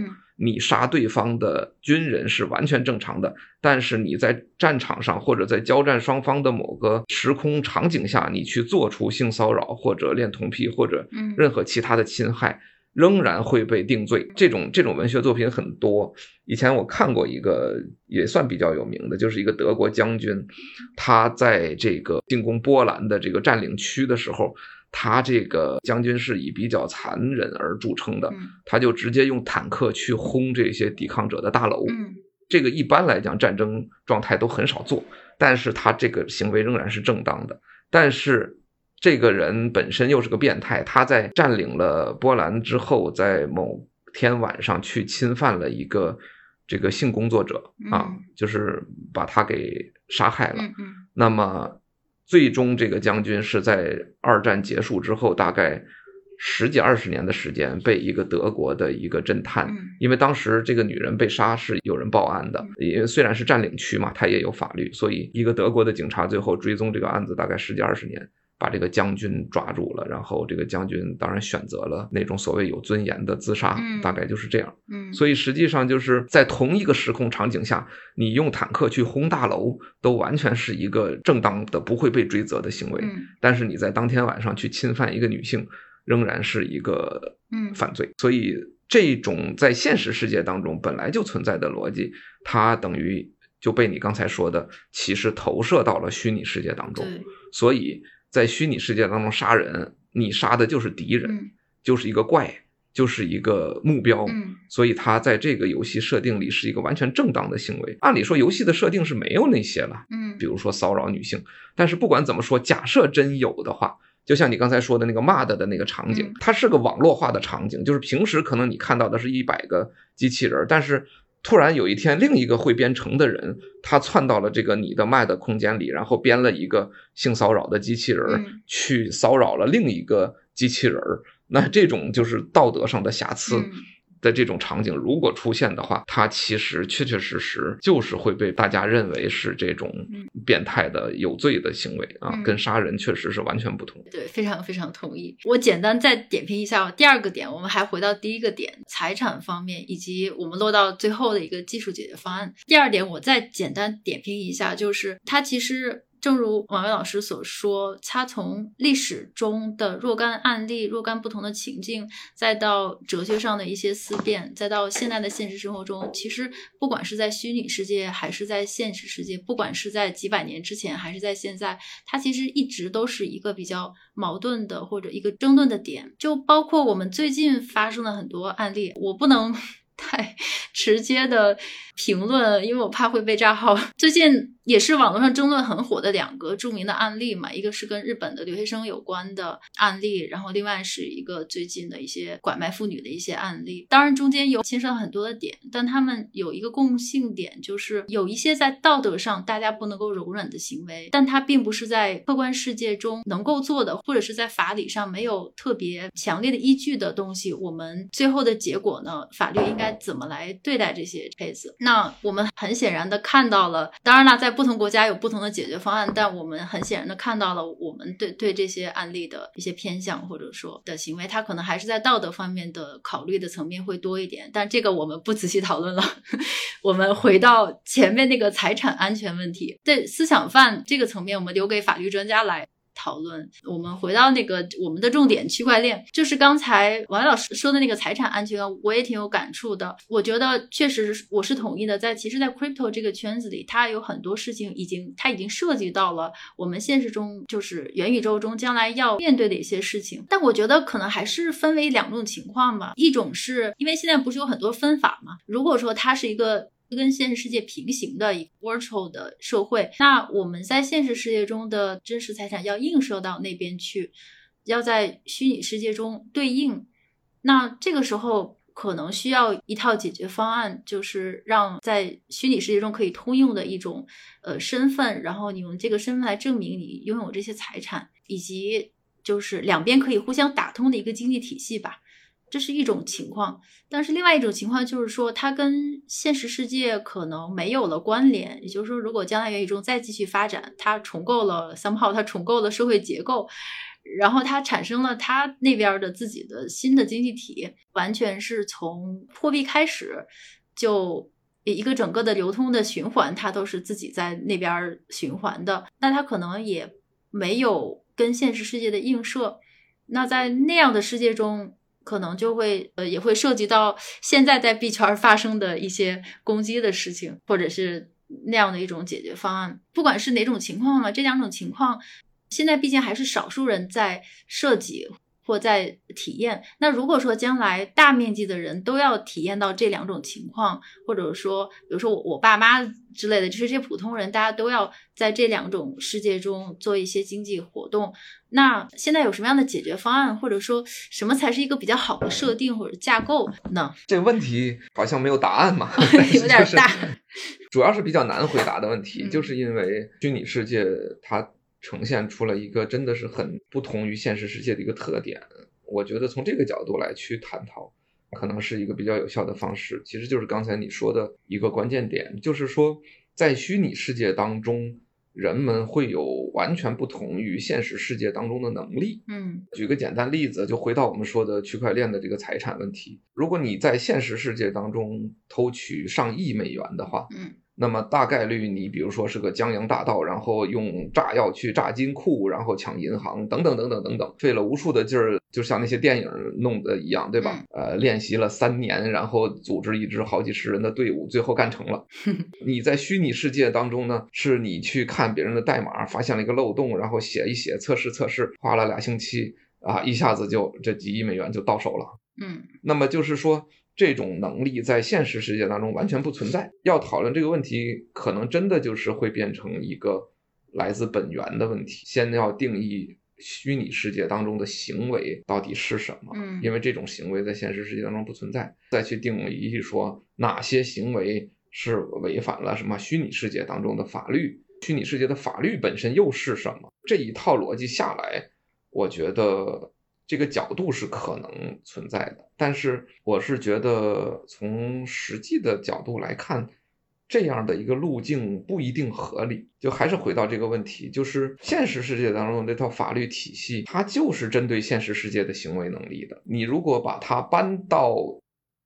你杀对方的军人是完全正常的，但是你在战场上或者在交战双方的某个时空场景下，你去做出性骚扰或者恋童癖或者嗯任何其他的侵害，仍然会被定罪。这种这种文学作品很多。以前我看过一个也算比较有名的，就是一个德国将军，他在这个进攻波兰的这个占领区的时候。他这个将军是以比较残忍而著称的，嗯他就直接用坦克去轰这些抵抗者的大楼。嗯这个一般来讲战争状态都很少做，但是他这个行为仍然是正当的。但是这个人本身又是个变态，他在占领了波兰之后，在某天晚上去侵犯了一个这个性工作者啊嗯，就是把他给杀害了。那么最终这个将军是在二战结束之后，大概十几二十年的时间，被一个德国的一个侦探，嗯因为当时这个女人被杀是有人报案的，因为虽然是占领区嘛，它也有法律，所以一个德国的警察最后追踪这个案子大概十几二十年。把这个将军抓住了，然后这个将军当然选择了那种所谓有尊严的自杀，嗯大概就是这样。嗯，所以实际上就是在同一个时空场景下，你用坦克去轰大楼，都完全是一个正当的、不会被追责的行为。嗯但是你在当天晚上去侵犯一个女性，仍然是一个嗯犯罪。所以这种在现实世界当中本来就存在的逻辑，它等于就被你刚才说的其实投射到了虚拟世界当中。对，所以在虚拟世界当中杀人，你杀的就是敌人，嗯就是一个怪，就是一个目标。嗯所以它在这个游戏设定里是一个完全正当的行为。按理说，游戏的设定是没有那些了，嗯比如说骚扰女性。但是不管怎么说，假设真有的话，就像你刚才说的那个 MUD 的那个场景嗯，它是个网络化的场景，就是平时可能你看到的是一百个机器人，但是突然有一天，另一个会编程的人，他窜到了这个你的 MUD 空间里，然后编了一个性骚扰的机器人，儿去骚扰了另一个机器人儿。那这种就是道德上的瑕疵。嗯的这种场景如果出现的话，它其实确确实实就是会被大家认为是这种嗯变态的有罪的行为啊，嗯跟杀人确实是完全不同。对，非常非常同意。我简单再点评一下第二个点，我们还回到第一个点，财产方面，以及我们落到最后的一个技术解决方案。第二点，我再简单点评一下，就是它其实。正如王威老师所说，他从历史中的若干案例、若干不同的情境，再到哲学上的一些思辨，再到现在的现实生活中，其实不管是在虚拟世界还是在现实世界，不管是在几百年之前还是在现在，它其实一直都是一个比较矛盾的或者一个争论的点。就包括我们最近发生的很多案例，我不能 太直接的评论，因为我怕会被炸号。最近也是网络上争论很火的两个著名的案例嘛，一个是跟日本的留学生有关的案例，然后另外是一个最近的一些拐卖妇女的一些案例。当然中间有牵涉很多的点，但他们有一个共性点，就是有一些在道德上大家不能够容忍的行为，但它并不是在客观世界中能够做的，或者是在法理上没有特别强烈的依据的东西。我们最后的结果呢，法律应该怎么来对待这些 case？那那我们很显然的看到了，当然了，在不同国家有不同的解决方案，但我们很显然的看到了，我们对对这些案例的一些偏向或者说的行为，它可能还是在道德方面的考虑的层面会多一点。但这个我们不仔细讨论了，我们回到前面那个财产安全问题，在思想犯这个层面，我们留给法律专家来。讨论，我们回到那个我们的重点区块链，就是刚才王老师说的那个财产安全，我也挺有感触的。我觉得确实我是同意的，在其实，在 crypto 这个圈子里，它有很多事情已经，它已经涉及到了我们现实中就是元宇宙中将来要面对的一些事情。但我觉得可能还是分为两种情况吧，一种是因为现在不是有很多分法嘛，如果说它是一个。跟现实世界平行的一个 virtual 的社会，那我们在现实世界中的真实财产要映射到那边去，要在虚拟世界中对应，那这个时候可能需要一套解决方案，就是让在虚拟世界中可以通用的一种呃身份，然后你用这个身份来证明你拥有这些财产，以及就是两边可以互相打通的一个经济体系吧。这是一种情况，但是另外一种情况就是说，它跟现实世界可能没有了关联。也就是说，如果将来元宇宙再继续发展，它重构了 somehow，它重构了社会结构，然后它产生了它那边的自己的新的经济体，完全是从货币开始，就一个整个的流通的循环，它都是自己在那边循环的。那它可能也没有跟现实世界的映射。那在那样的世界中。可能就会呃，也会涉及到现在在币圈发生的一些攻击的事情，或者是那样的一种解决方案。不管是哪种情况嘛，这两种情况现在毕竟还是少数人在设计。或在体验。那如果说将来大面积的人都要体验到这两种情况，或者说，比如说我我爸妈之类的，就是这些普通人，大家都要在这两种世界中做一些经济活动，那现在有什么样的解决方案，或者说什么才是一个比较好的设定或者架构呢？这个问题好像没有答案嘛，有点大，主要是比较难回答的问题，就是因为虚拟世界它。呈现出了一个真的是很不同于现实世界的一个特点，我觉得从这个角度来去探讨，可能是一个比较有效的方式。其实就是刚才你说的一个关键点，就是说在虚拟世界当中，人们会有完全不同于现实世界当中的能力。嗯，举个简单例子，就回到我们说的区块链的这个财产问题，如果你在现实世界当中偷取上亿美元的话，嗯。那么大概率，你比如说是个江洋大盗，然后用炸药去炸金库，然后抢银行，等等等等等等，费了无数的劲儿，就像那些电影弄的一样，对吧？呃，练习了三年，然后组织一支好几十人的队伍，最后干成了。你在虚拟世界当中呢，是你去看别人的代码，发现了一个漏洞，然后写一写，测试测试，花了俩星期啊，一下子就这几亿美元就到手了。嗯，那么就是说。这种能力在现实世界当中完全不存在。要讨论这个问题，可能真的就是会变成一个来自本源的问题。先要定义虚拟世界当中的行为到底是什么，嗯，因为这种行为在现实世界当中不存在。再去定义说哪些行为是违反了什么虚拟世界当中的法律，虚拟世界的法律本身又是什么？这一套逻辑下来，我觉得。这个角度是可能存在的，但是我是觉得从实际的角度来看，这样的一个路径不一定合理。就还是回到这个问题，就是现实世界当中的这套法律体系，它就是针对现实世界的行为能力的。你如果把它搬到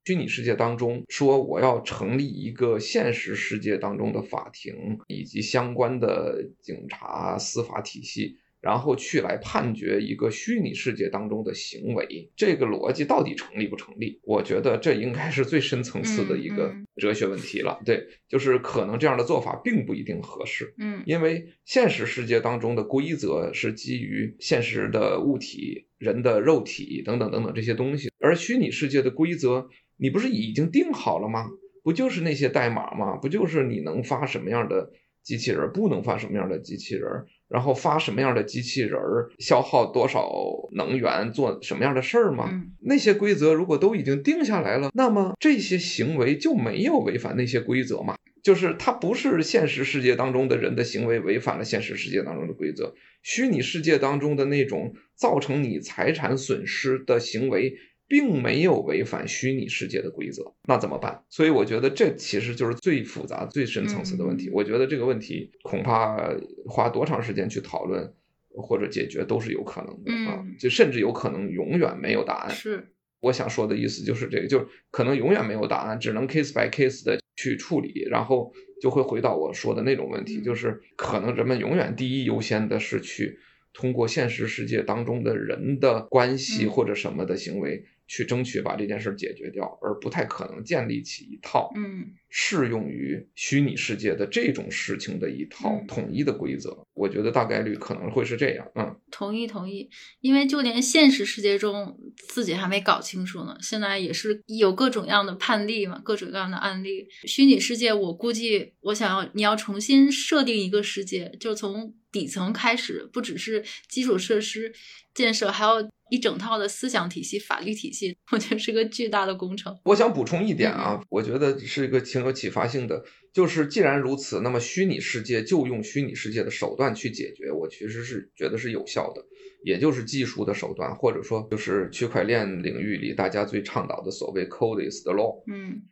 虚拟世界当中，说我要成立一个现实世界当中的法庭以及相关的警察司法体系。然后去来判决一个虚拟世界当中的行为，这个逻辑到底成立不成立？我觉得这应该是最深层次的一个哲学问题了。对，就是可能这样的做法并不一定合适。嗯，因为现实世界当中的规则是基于现实的物体、人的肉体等等等等这些东西，而虚拟世界的规则你不是已经定好了吗？不就是那些代码吗？不就是你能发什么样的机器人，不能发什么样的机器人？然后发什么样的机器人儿，消耗多少能源，做什么样的事儿吗？那些规则如果都已经定下来了，那么这些行为就没有违反那些规则嘛？就是它不是现实世界当中的人的行为违反了现实世界当中的规则，虚拟世界当中的那种造成你财产损失的行为。并没有违反虚拟世界的规则，那怎么办？所以我觉得这其实就是最复杂、最深层次的问题。我觉得这个问题恐怕花多长时间去讨论或者解决都是有可能的啊，就甚至有可能永远没有答案。是我想说的意思就是这个，就是可能永远没有答案，只能 case by case 的去处理，然后就会回到我说的那种问题，就是可能人们永远第一优先的是去通过现实世界当中的人的关系或者什么的行为。去争取把这件事解决掉，而不太可能建立起一套嗯。适用于虚拟世界的这种事情的一套统一的规则。我觉得大概率可能会是这样。嗯，同意同意，因为就连现实世界中自己还没搞清楚呢，现在也是有各种各样的判例嘛，各种各样的案例。虚拟世界，我估计我想要你要重新设定一个世界，就从底层开始，不只是基础设施建设，还要。一整套的思想体系、法律体系，我觉得是个巨大的工程。我想补充一点啊，我觉得是一个挺有启发性的，就是既然如此，那么虚拟世界就用虚拟世界的手段去解决，我其实是觉得是有效的，也就是技术的手段，或者说就是区块链领域里大家最倡导的所谓 “code is the law”，嗯，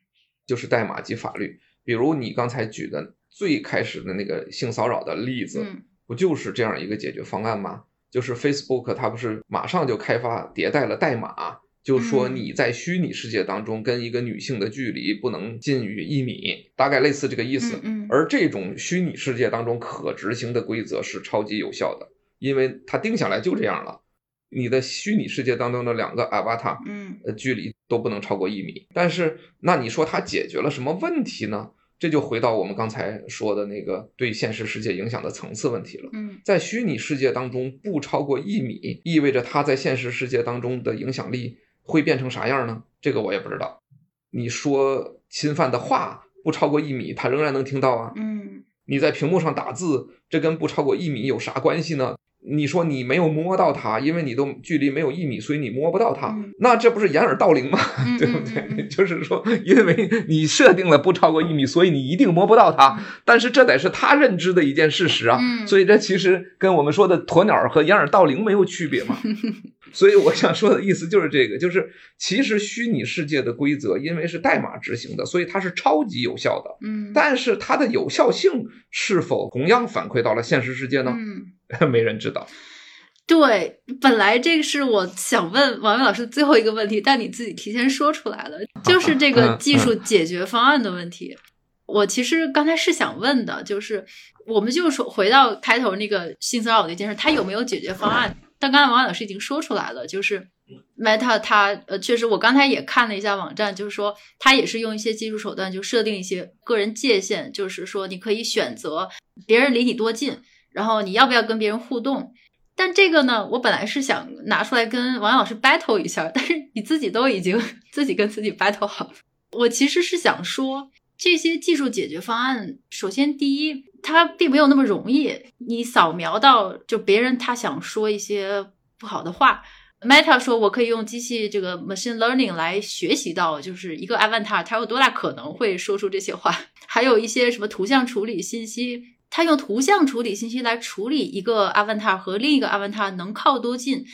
就是代码及法律。比如你刚才举的最开始的那个性骚扰的例子，不就是这样一个解决方案吗？就是 Facebook，它不是马上就开发迭代了代码，就说你在虚拟世界当中跟一个女性的距离不能近于一米，大概类似这个意思。而这种虚拟世界当中可执行的规则是超级有效的，因为它定下来就这样了。你的虚拟世界当中的两个 avatar，嗯，呃，距离都不能超过一米。但是，那你说它解决了什么问题呢？这就回到我们刚才说的那个对现实世界影响的层次问题了。嗯，在虚拟世界当中不超过一米，意味着它在现实世界当中的影响力会变成啥样呢？这个我也不知道。你说侵犯的话不超过一米，他仍然能听到啊。嗯，你在屏幕上打字，这跟不超过一米有啥关系呢？你说你没有摸到它，因为你都距离没有一米，所以你摸不到它。那这不是掩耳盗铃吗？对不对？就是说，因为你设定了不超过一米，所以你一定摸不到它。但是这得是他认知的一件事实啊。所以这其实跟我们说的鸵鸟和掩耳盗铃没有区别嘛。所以我想说的意思就是这个，就是其实虚拟世界的规则，因为是代码执行的，所以它是超级有效的。嗯，但是它的有效性是否同样反馈到了现实世界呢？嗯，没人知道。对，本来这个是我想问王威老师最后一个问题，但你自己提前说出来了，就是这个技术解决方案的问题。我其实刚才是想问的，就是我们就说回到开头那个性骚扰那件事，它有没有解决方案？但刚才王老师已经说出来了，就是 Meta 它呃，确实我刚才也看了一下网站，就是说它也是用一些技术手段，就设定一些个人界限，就是说你可以选择别人离你多近，然后你要不要跟别人互动。但这个呢，我本来是想拿出来跟王老师 battle 一下，但是你自己都已经自己跟自己 battle 好了。我其实是想说，这些技术解决方案，首先第一。它并没有那么容易，你扫描到就别人他想说一些不好的话，Meta 说我可以用机器这个 machine learning 来学习到，就是一个 avatar 它有多大可能会说出这些话，还有一些什么图像处理信息，它用图像处理信息来处理一个 avatar 和另一个 avatar 能靠多近。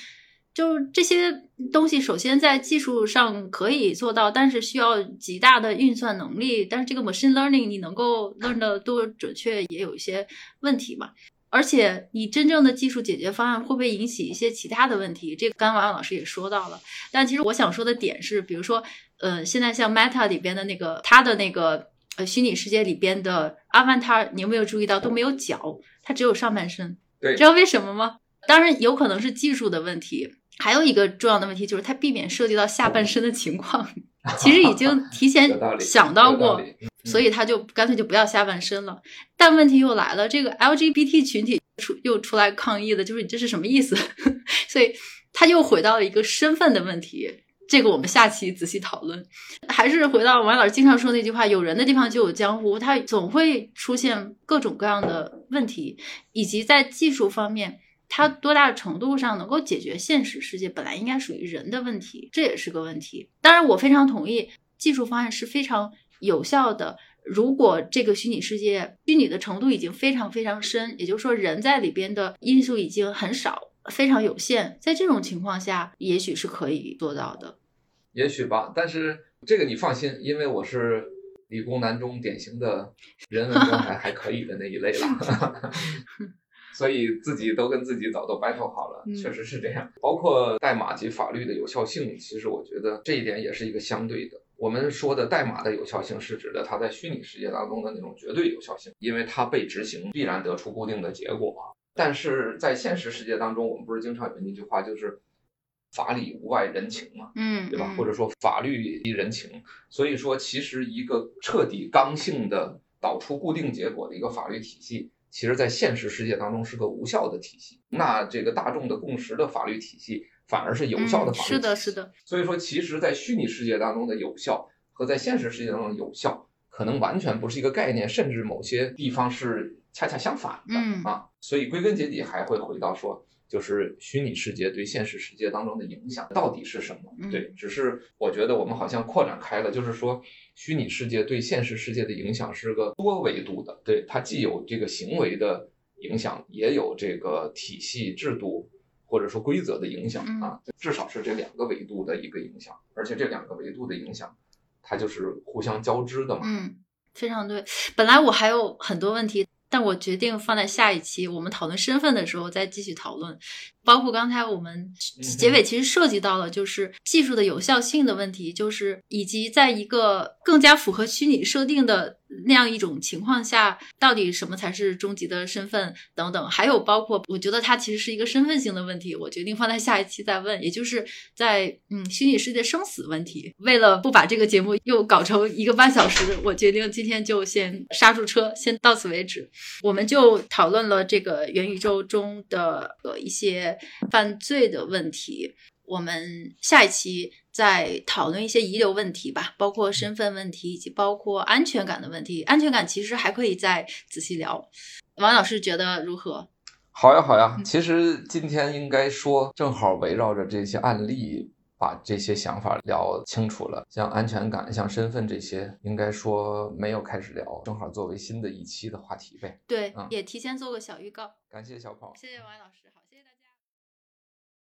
就这些东西，首先在技术上可以做到，但是需要极大的运算能力。但是这个 machine learning 你能够 learn 的多准确，也有一些问题嘛。而且你真正的技术解决方案会不会引起一些其他的问题？这个刚王老师也说到了。但其实我想说的点是，比如说，呃，现在像 Meta 里边的那个，它的那个呃虚拟世界里边的 avatar，你有没有注意到都没有脚，它只有上半身？对，知道为什么吗？当然有可能是技术的问题。还有一个重要的问题就是，它避免涉及到下半身的情况，其实已经提前想到过，所以他就干脆就不要下半身了。但问题又来了，这个 LGBT 群体出又出来抗议的，就是你这是什么意思？所以他又回到了一个身份的问题。这个我们下期仔细讨论。还是回到王老师经常说那句话：有人的地方就有江湖，它总会出现各种各样的问题，以及在技术方面。它多大程度上能够解决现实世界本来应该属于人的问题，这也是个问题。当然，我非常同意技术方案是非常有效的。如果这个虚拟世界虚拟的程度已经非常非常深，也就是说人在里边的因素已经很少，非常有限，在这种情况下，也许是可以做到的。也许吧，但是这个你放心，因为我是理工男中典型的人文关怀还可以的那一类了。所以自己都跟自己早都 battle 好了，确实是这样。包括代码及法律的有效性，其实我觉得这一点也是一个相对的。我们说的代码的有效性，是指的它在虚拟世界当中的那种绝对有效性，因为它被执行必然得出固定的结果。但是在现实世界当中，我们不是经常有那句话，就是法理无外人情嘛，嗯，对吧？或者说法律即人情。所以说，其实一个彻底刚性的导出固定结果的一个法律体系。其实，在现实世界当中是个无效的体系。那这个大众的共识的法律体系，反而是有效的法律体系。是的，是的。所以说，其实，在虚拟世界当中的有效和在现实世界当中的有效，可能完全不是一个概念，甚至某些地方是恰恰相反的啊。所以，归根结底还会回到说。就是虚拟世界对现实世界当中的影响到底是什么？对，只是我觉得我们好像扩展开了，就是说虚拟世界对现实世界的影响是个多维度的，对，它既有这个行为的影响，也有这个体系制度或者说规则的影响啊，至少是这两个维度的一个影响，而且这两个维度的影响，它就是互相交织的嘛。嗯，非常对。本来我还有很多问题。但我决定放在下一期我们讨论身份的时候再继续讨论，包括刚才我们结尾其实涉及到了就是技术的有效性的问题，就是以及在一个更加符合虚拟设定的。那样一种情况下，到底什么才是终极的身份等等，还有包括，我觉得它其实是一个身份性的问题。我决定放在下一期再问，也就是在嗯虚拟世界生死问题。为了不把这个节目又搞成一个半小时，我决定今天就先刹住车，先到此为止。我们就讨论了这个元宇宙中的呃一些犯罪的问题。我们下一期再讨论一些遗留问题吧，包括身份问题，以及包括安全感的问题。安全感其实还可以再仔细聊。王老师觉得如何？好呀，好呀。其实今天应该说，正好围绕着这些案例，把这些想法聊清楚了。像安全感、像身份这些，应该说没有开始聊，正好作为新的一期的话题呗。对，也提前做个小预告。感谢小跑，谢谢王老师。